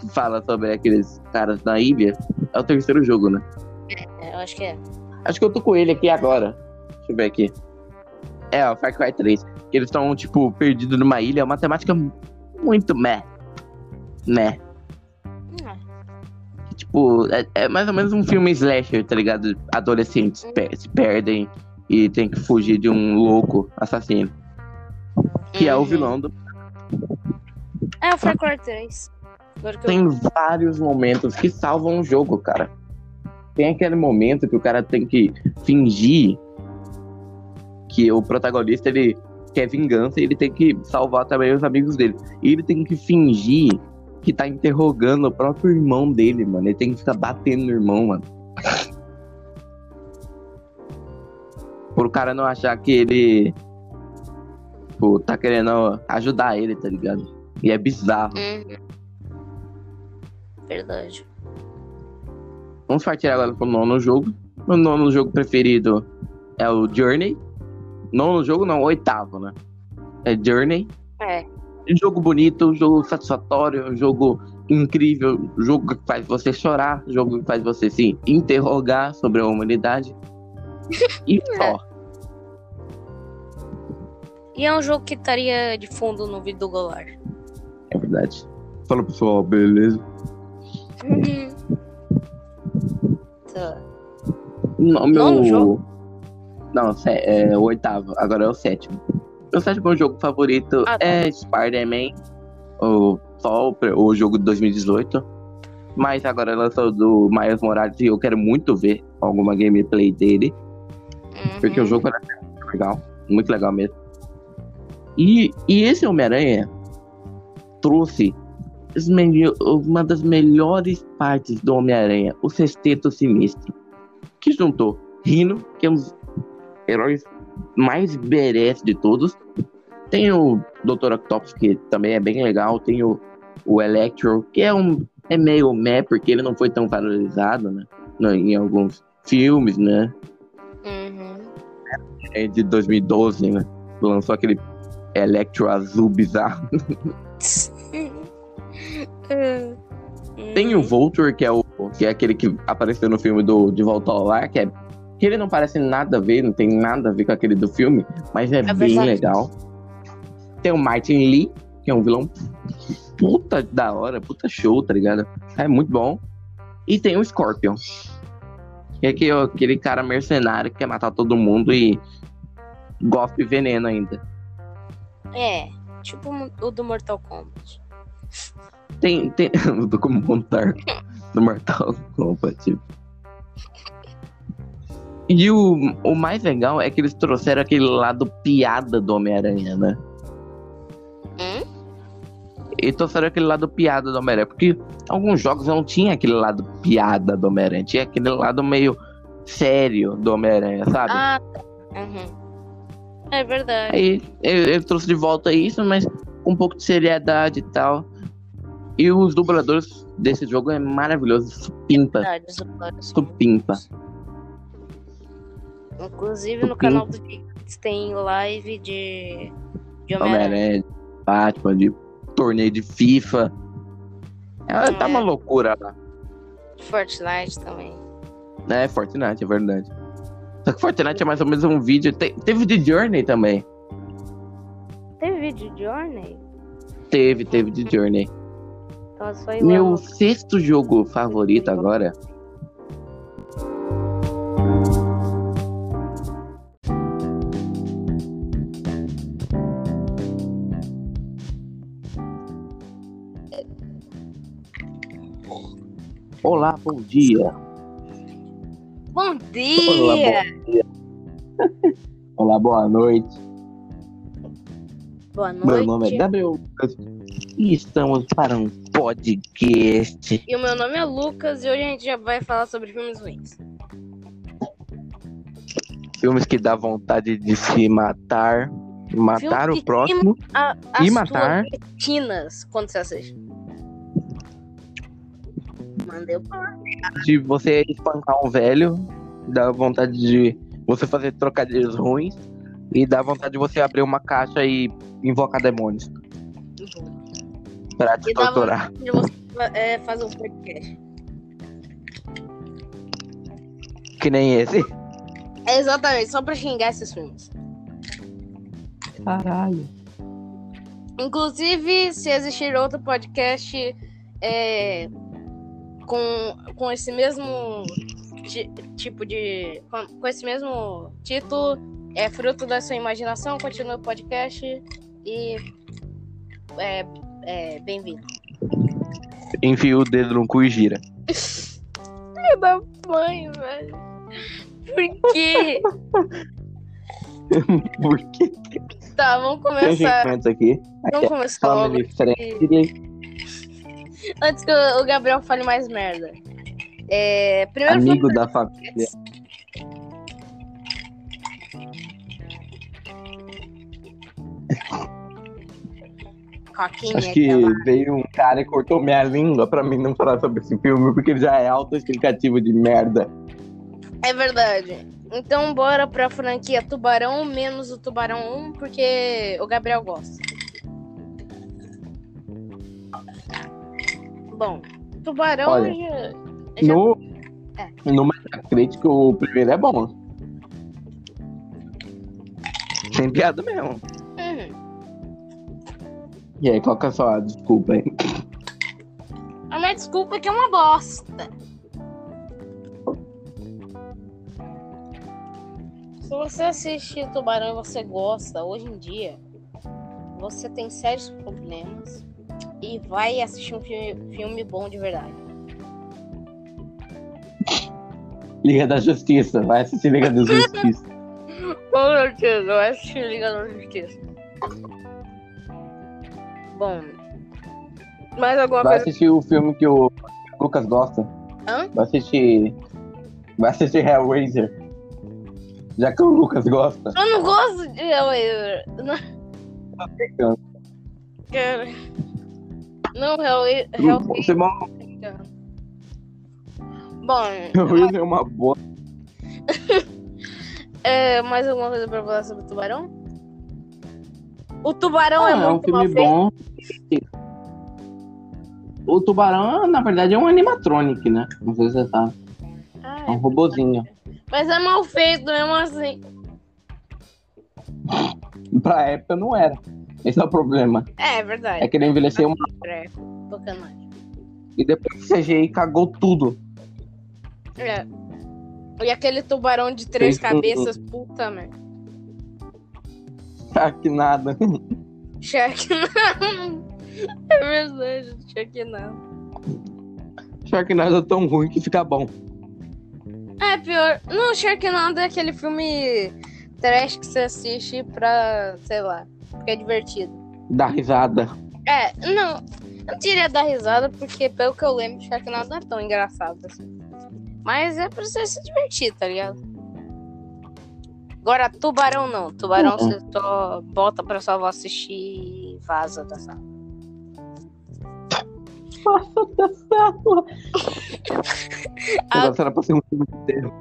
que fala sobre aqueles caras na ilha. É o terceiro jogo, né? É, eu acho que é. Acho que eu tô com ele aqui agora. Deixa eu ver aqui. É, o Far Cry 3. Que eles estão, tipo, perdidos numa ilha. É uma temática muito meh. Ah, Tipo, é, é mais ou menos um filme slasher, tá ligado? Adolescentes pe- se perdem e tem que fugir de um louco assassino. Que é o uhum. vilão do. É o Far Cry 3. Agora que eu... Tem vários momentos que salvam o jogo, cara. Tem aquele momento que o cara tem que fingir que o protagonista ele quer vingança e ele tem que salvar também os amigos dele. E ele tem que fingir que tá interrogando o próprio irmão dele, mano. Ele tem que ficar batendo no irmão, mano. Pro cara não achar que ele tipo, tá querendo ajudar ele, tá ligado? E é bizarro. Uhum. Verdade. Vamos partir agora pro nono jogo. Meu nono jogo preferido é o Journey. Nono jogo não, oitavo, né? É Journey. É. jogo bonito, jogo satisfatório, jogo incrível, jogo que faz você chorar, jogo que faz você se interrogar sobre a humanidade. E só. E é um jogo que estaria de fundo no vídeo do Golar. É verdade. Fala pessoal, beleza? Tá. Não, meu. Nono jogo? Não, sé- é o oitavo, agora é o sétimo. Meu sétimo jogo favorito Ah, tá. é Spider-Man, o, só o, jogo de 2018. Mas agora lançou do Miles Morales e eu quero muito ver alguma gameplay dele, porque o Uhum. jogo parece muito legal, muito legal mesmo. E, e esse Homem-Aranha trouxe uma das melhores partes do Homem-Aranha, o Sexteto Sinistro, que juntou Rino, que é um dos heróis mais badass de todos. Tem o Dr. Octopus, que também é bem legal. Tem o, o Electro, que é um é meio meh, porque ele não foi tão valorizado, né? Em alguns filmes, né? Uhum. É de 2012, né? Lançou aquele Electro azul bizarro. Tem o Vulture, que é, o, que é aquele que apareceu no filme do De Volta ao Lar, que é. Que ele não parece nada a ver, não tem nada a ver com aquele do filme, mas é, bem verdade. legal. Tem o Martin Lee, que é um vilão puta da hora, puta show, tá ligado? É muito bom. E tem o Scorpion. Que é aquele, aquele cara mercenário que quer matar todo mundo e gosta de veneno ainda. É, tipo o do Mortal Kombat. Tem. tem do montar no Mortal Kombat. tipo. E o, o mais legal é que eles trouxeram aquele lado piada do Homem-Aranha, né? Hum? E trouxeram aquele lado piada do Homem-Aranha. Porque alguns jogos não tinha aquele lado piada do Homem-Aranha. Tinha aquele lado meio sério do Homem-Aranha, sabe? Ah. Uhum. É verdade. Aí ele, ele trouxe de volta isso, mas com um pouco de seriedade e tal. E os dubladores desse jogo é maravilhoso. Supimpa. verdade dubladores são Supimpa. Inclusive no canal do Gigs tem live de, de Homem-Aranha. De Batman, de torneio de FIFA. É, tá É. uma loucura lá. Fortnite também. É, Fortnite, é verdade. Só que Fortnite é mais ou menos um vídeo. te- teve de Journey também. Teve vídeo de Journey? Teve, teve de Journey. Então Meu sexto jogo favorito agora. Olá, bom dia. Bom Olá, dia! bom dia. Olá, boa noite. Boa Meu noite. nome é Gabriel Lucas e estamos para um podcast. E o meu nome é Lucas e hoje a gente já vai falar sobre filmes ruins. Filmes que dá vontade de se matar, matar Filme o próximo. A, E matar. retinas quando você assiste. Mandei o de você espancar um velho, dá vontade de você fazer trocadilhos ruins e dá vontade de você abrir uma caixa e invocar demônios pra te E dá torturar. vontade de você é, fazer um podcast. Que nem esse. É exatamente, só pra xingar esses filmes. Caralho. Inclusive, se existir outro podcast é, com, com esse mesmo ti- tipo de. Com, com esse mesmo título, é fruto da sua imaginação, continua o podcast e. É, é bem-vindo. Enfia o dedo no cu e gira. Filho da mãe, velho. Por quê? Por que Tá, vamos tem começar. aqui? Vamos começar logo. Family friendly, Antes que o Gabriel fale mais merda. É, primeiro amigo da família. Coquinha, Acho que aquela- veio um cara e cortou minha língua pra mim não falar sobre esse filme, porque ele já é autoexplicativo de merda. É verdade. Então bora pra franquia Tubarão menos o Tubarão 1, porque o Gabriel gosta. Bom, Tubarão Olha, já, já- No, É. no Metacritic, o primeiro é bom. Sem piada mesmo. Uhum. E aí, qual que é a sua desculpa aí? A minha desculpa é que é uma bosta. Se você assiste Tubarão e você gosta, hoje em dia, você tem sérios problemas e vai assistir um filme, filme bom de verdade. Liga da Justiça. Vai assistir Liga da Justiça. Com certeza, vai assistir Liga da Justiça. Bom, mais alguma Vai coisa? assistir o filme que o Lucas gosta. Hã? Vai assistir. Vai assistir Hellraiser. Já que o Lucas gosta. Eu não gosto de Hellraiser. Não, cara. Não, Hellraiser. Hellraiser. Você mal Bom, Hellraiser é uma boa. é, mais alguma coisa pra falar sobre o tubarão? O tubarão é Ah, é um muito mal filme feito. bom. O tubarão, na verdade, é um animatronic, né? Não sei se você sabe. Ah, É um é. robozinho. Mas é mal feito mesmo assim. Pra época não era. Esse é o problema. É, é verdade. É que ele envelheceu uma... É, e depois o CGI cagou tudo. É. E aquele tubarão de três Fez tudo. cabeças, puta merda. Nada. Sharknado. É verdade, Sharknado. Sharknado é tão ruim que fica bom. É pior. Não, Sharknado é aquele filme trash que você assiste pra, sei lá, porque é divertido. Dá risada. É, não. Eu não diria dar risada, porque pelo que eu lembro, Sharknado não é tão engraçado assim. Mas é pra você se divertir, tá ligado? Agora, tubarão não. Tubarão Uhum. você só bota pra avó assistir e vaza da sala. Nossa, da sala. Agora será pra ser um filme inteiro.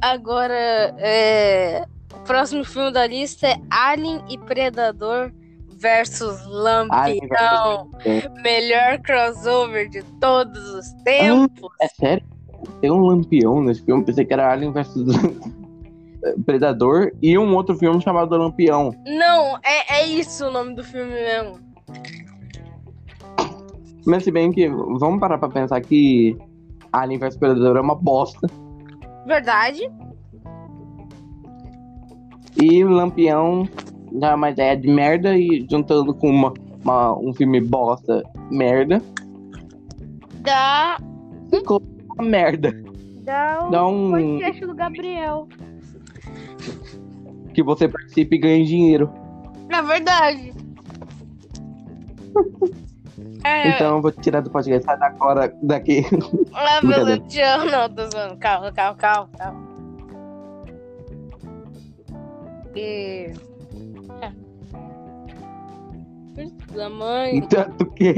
Agora, é... o próximo filme da lista é Alien e Predador versus Lampião. Melhor crossover de todos os tempos. É sério? Tem um lampião nesse filme. Pensei que era Alien vs Predador e um outro filme chamado Lampião. Não, é, é isso o nome do filme mesmo. Mas se bem que vamos parar pra pensar que Alien vs Predador é uma bosta. Verdade. E Lampião já é uma ideia de merda e juntando com uma, uma- um filme bosta merda, Dá, ficou uma merda. dá o Dá um- podcast do Gabriel. Que você participe e ganhe dinheiro. Na verdade. É, Então eu vou tirar do podcast. Sai agora daqui. ah, meu Deus, não, tô zoando. Calma, calma, calma, calma. E. É. Da mãe. Tanto que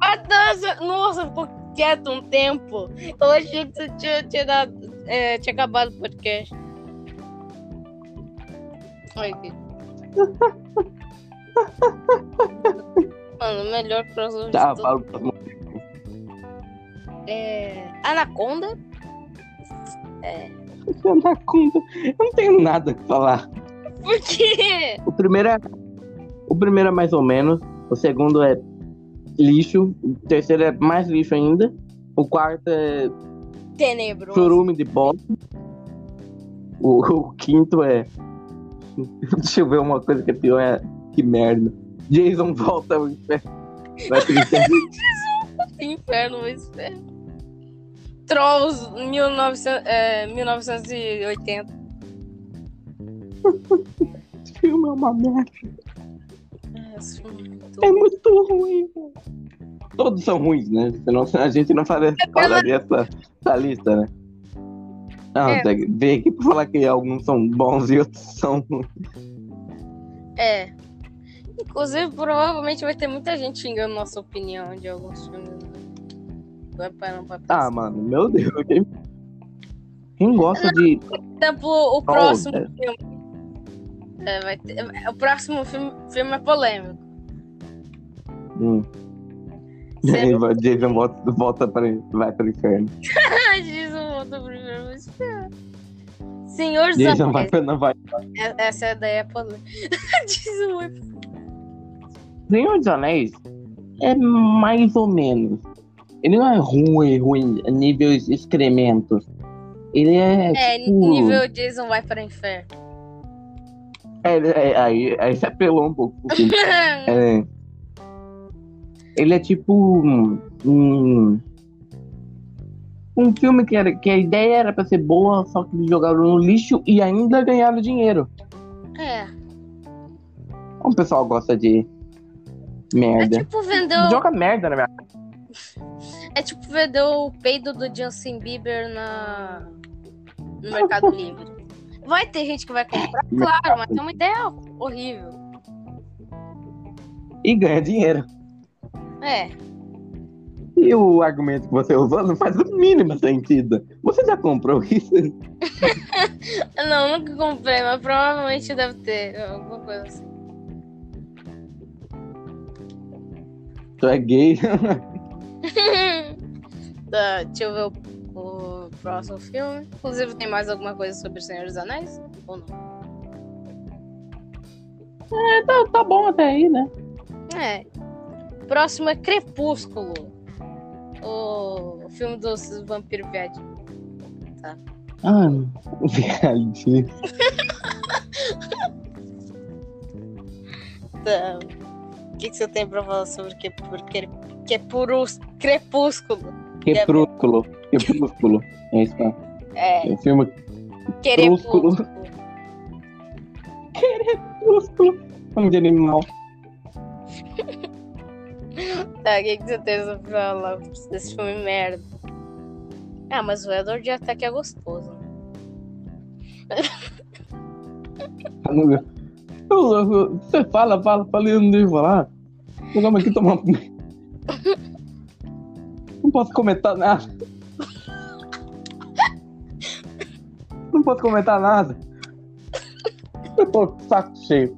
Ah, nossa, nossa, ficou quieto um tempo. Eu achei que você tinha, tinha, dado, é, tinha acabado o podcast. Olha aqui. Mano, o melhor crossover tá, fala. É... Anaconda. Anaconda. Eu não tenho nada pra falar. Por quê? O primeiro é. O primeiro é mais ou menos. O segundo é lixo. O terceiro é mais lixo ainda. O quarto é Tenebroso. churume de bosta. O, o quinto é. Deixa eu ver uma coisa que é pior. É... Que merda. Jason volta ao inferno. Vai ter Inferno, o inferno. Trolls 1900, é, 1980. Esse filme é uma merda. É, esse filme é muito É muito ruim. Todos são ruins, né? Senão a gente não faria, falaria essa, essa lista, né? Não, É. tem que ver aqui pra falar que alguns são bons e outros são ruins. É. Inclusive, provavelmente vai ter muita gente xingando nossa opinião de alguns filmes. né? Vai parar pra pensar. Ah, mano, meu Deus. Quem, quem gosta de. Por exemplo, o próximo é. filme. É, vai ter- o próximo filme, filme é polêmico. Hum, E aí, o Jason volta, volta pra, vai pro inferno. Jason volta pro inferno. Senhor dos Jason vai Anéis. pra Nova É- Essa daí é polêmica. Jason vai Senhor dos Anéis é mais ou menos. Ele não é ruim, ruim, a nível excrementos. Ele é. É, tipo, nível Jason vai para o inferno. É, é, aí, aí você apelou um pouco. filme. É, ele é tipo um, um, um filme que, era, que a ideia era pra ser boa, só que eles jogaram no lixo e ainda ganharam dinheiro. é. O pessoal gosta de É merda. tipo vender. Joga merda na minha É tipo vender o peido do Justin Bieber na... no Mercado Livre. Vai ter gente que vai comprar, claro, mas é uma ideia horrível. e ganha dinheiro. É. E o argumento que você usou não faz o mínimo sentido. Você já comprou isso? Não, nunca comprei, mas provavelmente deve ter alguma coisa assim. Tu é gay? Tá, deixa eu ver o, próximo filme. Inclusive, tem mais alguma coisa sobre o Senhor dos Anéis? Ou não? É, tá, tá bom até aí, né? É. Próximo é Crepúsculo. O filme dos vampiros viadinhos. Ah, viadinho. Tá. O que, que você tem pra falar sobre que, porque, que é puro crepúsculo? Crepúsculo. Crepúsculo. É isso, tá? É, É o filme crepúsculo. Crepúsculo. Nome de animal. Tá, o que, que você tem pra falar desse filme merda? Ah, mas o Edward até que é gostoso. Você fala, fala, fala e eu não devo falar. Vamos aqui tomar. Não posso comentar nada. Não posso comentar nada. Eu tô com o saco cheio.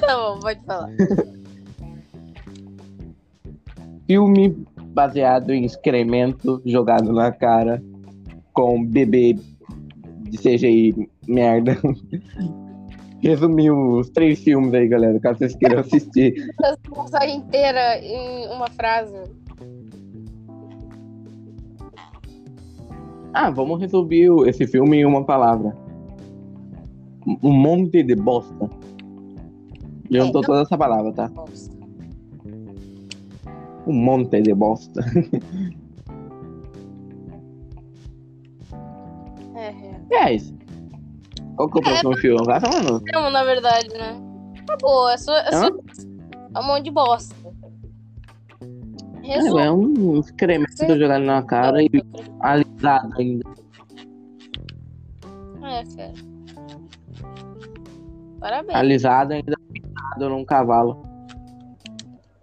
Tá bom, pode falar. Filme baseado em excremento jogado na cara com bebê de CGI merda. Resumiu os três filmes aí, galera, caso vocês queiram assistir. Essa inteira em uma frase. Ah, vamos resumir esse filme em uma palavra. Um monte de bosta. Juntou É, toda essa palavra, tá? Bosta. Um monte de bosta. É, é. É isso. Qual que é o próximo filme? Vai falando. Filme, na verdade, né? Acabou, é só, é só é um monte de bosta. É, Resumo. é um excremento jogado na cara e alisado ainda. É, cara. Parabéns. Alisado ainda pintado num cavalo.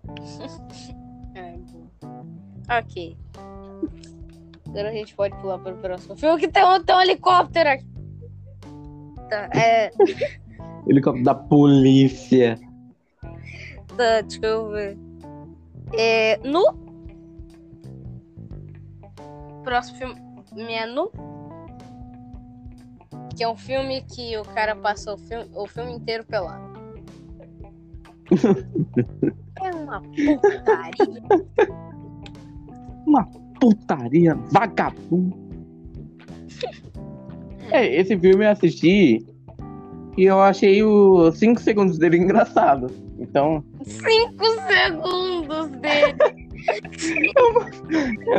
É, ok. Agora a gente pode pular para o próximo filme que tem um, tem um helicóptero aqui. Tá, é. Helicóptero da polícia. Tá, deixa eu ver. É, nu. Próximo filme é Nu. Que é um filme que o cara passa o filme, o filme inteiro pelado. É uma putaria. Putaria, vagabundo. É, esse filme eu assisti e eu achei os 5 segundos dele engraçado. Então, Cinco segundos dele.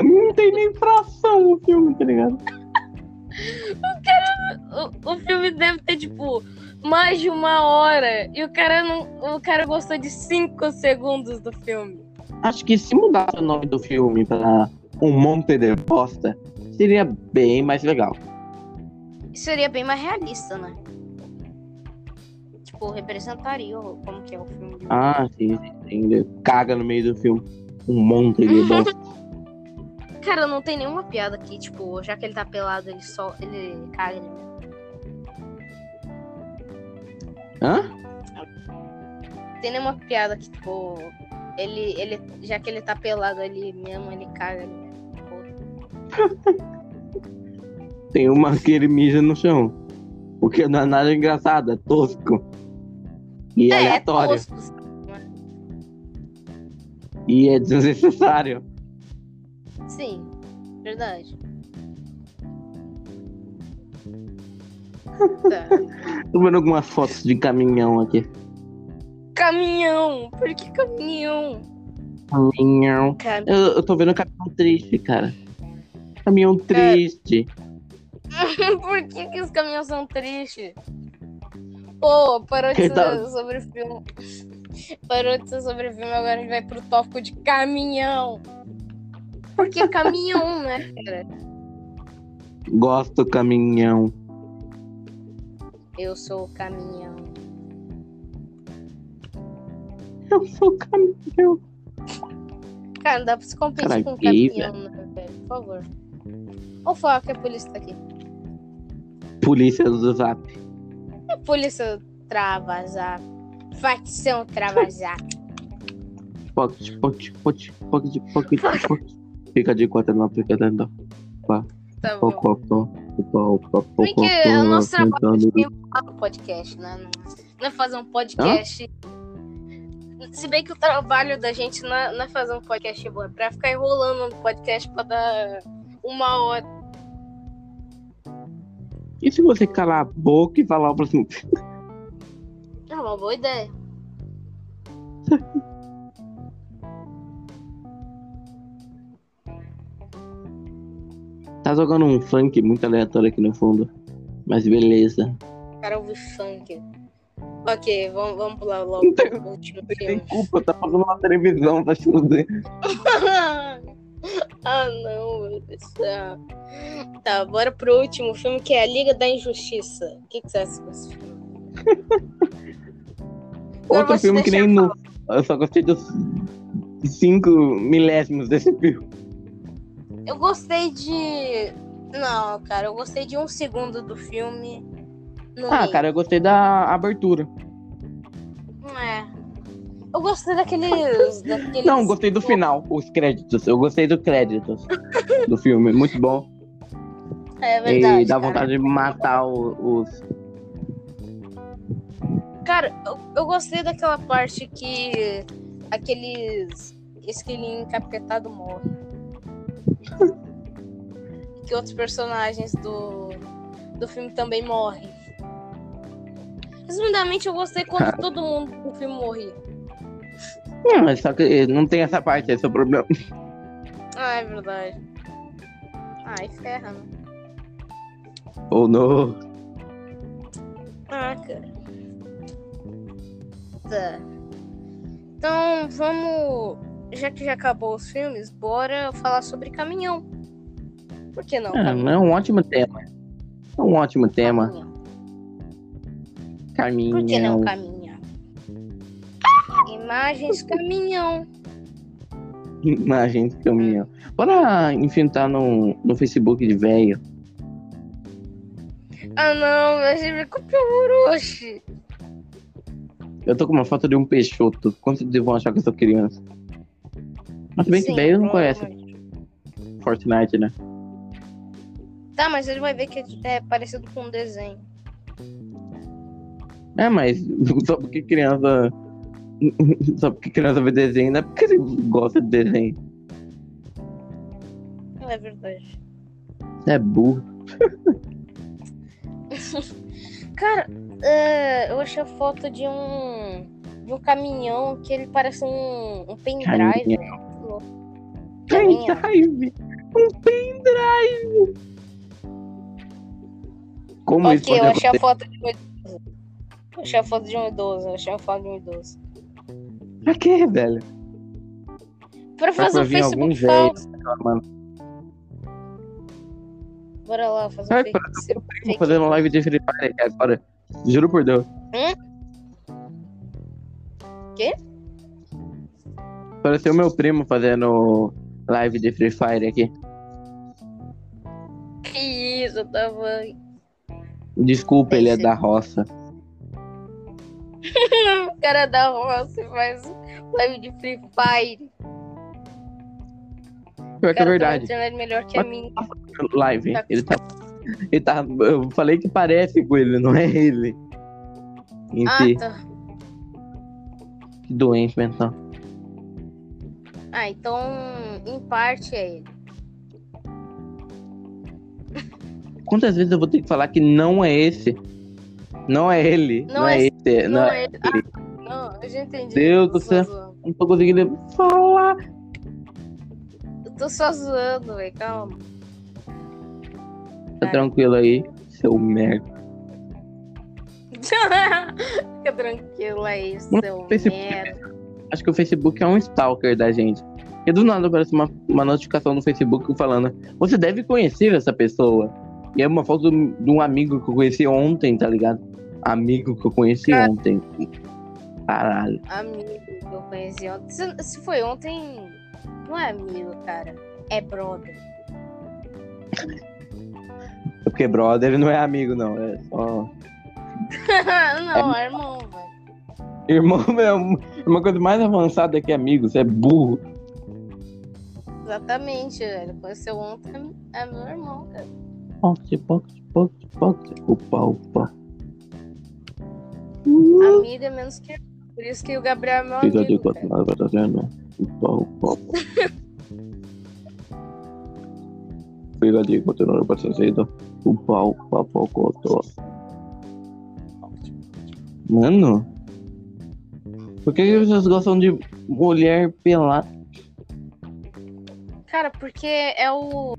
não tem nem fração o filme, tá ligado? O, o filme deve ter, tipo, mais de uma hora. E o cara não. O cara gostou de cinco segundos do filme. Acho que se mudasse o nome do filme pra Um Monte de Bosta, seria bem mais legal. Seria bem mais realista, né? Tipo, representaria o- como que é o filme. Ah, sim, sim. Ele caga no meio do filme. Um monte de bosta. Cara, não tem nenhuma piada aqui, tipo, já que ele tá pelado, ele só. ele caga ele mesmo. Hã? Não tem nenhuma piada que, tipo. Ele, ele, já que ele tá pelado ali mesmo, ele caga ali. Tem uma que ele mija no chão. O que não é nada engraçado, é tosco. E É, é aleatório. tosco. E é desnecessário. Sim, verdade. Tá. Tô vendo algumas fotos de caminhão aqui. Caminhão! Por que caminhão? Caminhão. Cam- Eu, eu tô vendo caminhão triste, cara. Caminhão triste. Por que, que os caminhões são tristes? Pô, parou de tal? sobre filme. Parou de ser sobre filme, agora a gente vai pro tópico de caminhão. Por que caminhão, né, cara? Gosto do caminhão. Eu sou o caminhão. Eu sou caminhão. Cara, não dá pra se competir com gay, caminhão, né, velho? Por favor. Ô, Fala que a polícia tá aqui. Polícia do Zap. A polícia trava zap. Facção trava zap. Pocket, pocket, pocket, pocket, pocket, pocket. Fica de quatro não, fica dentro. Tá bom. Pouco, pouco, pouco, pouco, Porque o nosso trabalho é no podcast, né? Não- é fazer um podcast. Se bem que o trabalho da gente não é, é fazer um podcast bom, é pra ficar enrolando no podcast pra dar uma hora. E se você calar a boca e falar o próximo? É uma boa ideia. Tá jogando um funk muito aleatório aqui no fundo. Mas beleza. O cara ouve funk. Ok, vamos, vamos pular logo Não tem- pro último Tem filme. culpa, tá passando na televisão, tá chover. ah, não, meu Deus do céu. Tá, bora pro último filme que é A Liga da Injustiça. O que, que você acha desse filme? Outro filme que nem nu. Eu só gostei dos cinco milésimos desse filme. Eu gostei de. Não, cara, eu gostei de um segundo do filme. No Ah, meio. cara, eu gostei da abertura. Não é. Eu gostei daqueles. daqueles... Não, gostei do final, os créditos. Eu gostei dos créditos do filme. Muito bom. É verdade. e dá cara. vontade de matar os. Cara, eu, eu gostei daquela parte que aqueles esquilinho encapetado morre. que outros personagens do, do filme também morrem. Resumidamente, eu gostei quando todo mundo do filme morria. Não, mas só que não tem essa parte, esse é o problema. Ah, é verdade. Ai, ferra, né? Ou não. Ah, cara. Tá. Então, vamos. Já que já acabou os filmes, bora falar sobre caminhão. Por que não? É, caminhão? é um ótimo tema. É um ótimo tema. Caminhão. Por que não Caminhão. Imagens caminhão. Imagens de caminhão. Bora enfrentar no, no Facebook de velho. Ah não, mas ele me copiou o Orochi. Eu tô com uma foto de um peixoto. Quantos eles vão achar que eu sou criança? Mas bem que Sim, velho não conhece. Fortnite, né? Tá, mas ele vai ver que é parecido com um desenho. É, mas só porque criança. Só porque criança vê desenho, não é porque ele gosta de desenho. É verdade. É burro. Cara, é, eu achei a foto de um. de um caminhão que ele parece um, um pendrive. Caminhão. Caminhão. Pendrive! Um pendrive! Como isso Ok, pode eu achei a foto de um idoso. Eu achei a foto de um idoso, eu achei a foto de um idoso. Pra quê, velho? Pra fazer um algum Facebook falso. Bora lá, fazer um Ai, parece fake- Vou fazer uma live de Free Fire aqui agora. Juro por Deus. Quê? Pareceu meu primo fazendo live de Free Fire aqui. Que isso, tava. Desculpa, ele é da roça. O cara da roça faz live de Free Fire. Pior que é uma verdade. internet melhor que a minha. Live. Tá Ele tá. Ele tá. Eu falei que parece com ele, não é ele. Em Ah, si. tá. Que doente mental. Ah, então, em parte é ele. Quantas vezes eu vou ter que falar que não é esse? Não é ele. Não, Não é é esse. Não, Não, é é ele. Ah, não, eu já entendi. Deus do céu. só zoando. Não tô conseguindo falar. Eu tô só zoando, velho. Calma. Tá tranquilo aí, seu merda. Fica tranquilo aí, seu Facebook. merda. Acho que o Facebook é um stalker da gente. Porque do nada aparece uma, uma notificação no Facebook falando: Você deve conhecer essa pessoa. E é uma foto de um amigo que eu conheci ontem, tá ligado? Amigo que eu conheci Cara. ontem. Caralho. Amigo que eu conheci ontem. Se, se foi ontem, não é amigo, cara. É brother. Porque brother não é amigo, não. É só. não, é irmão, velho. Irmão é uma- uma coisa mais avançada que amigo. Você é burro. Exatamente, velho. Conheceu ontem, é meu irmão, cara. Pocket, pocket, pocket, pocket. Opa, opa. Amigo é menos que. Por isso que o Gabriel é meu Fica de amigo. quatro cara. lados, tá vendo? Opa, opa. Fica de quatro lados, tá vendo? Opa, opa, opa, opa. Mano, por que que vocês gostam de mulher pelada? Cara, porque é o.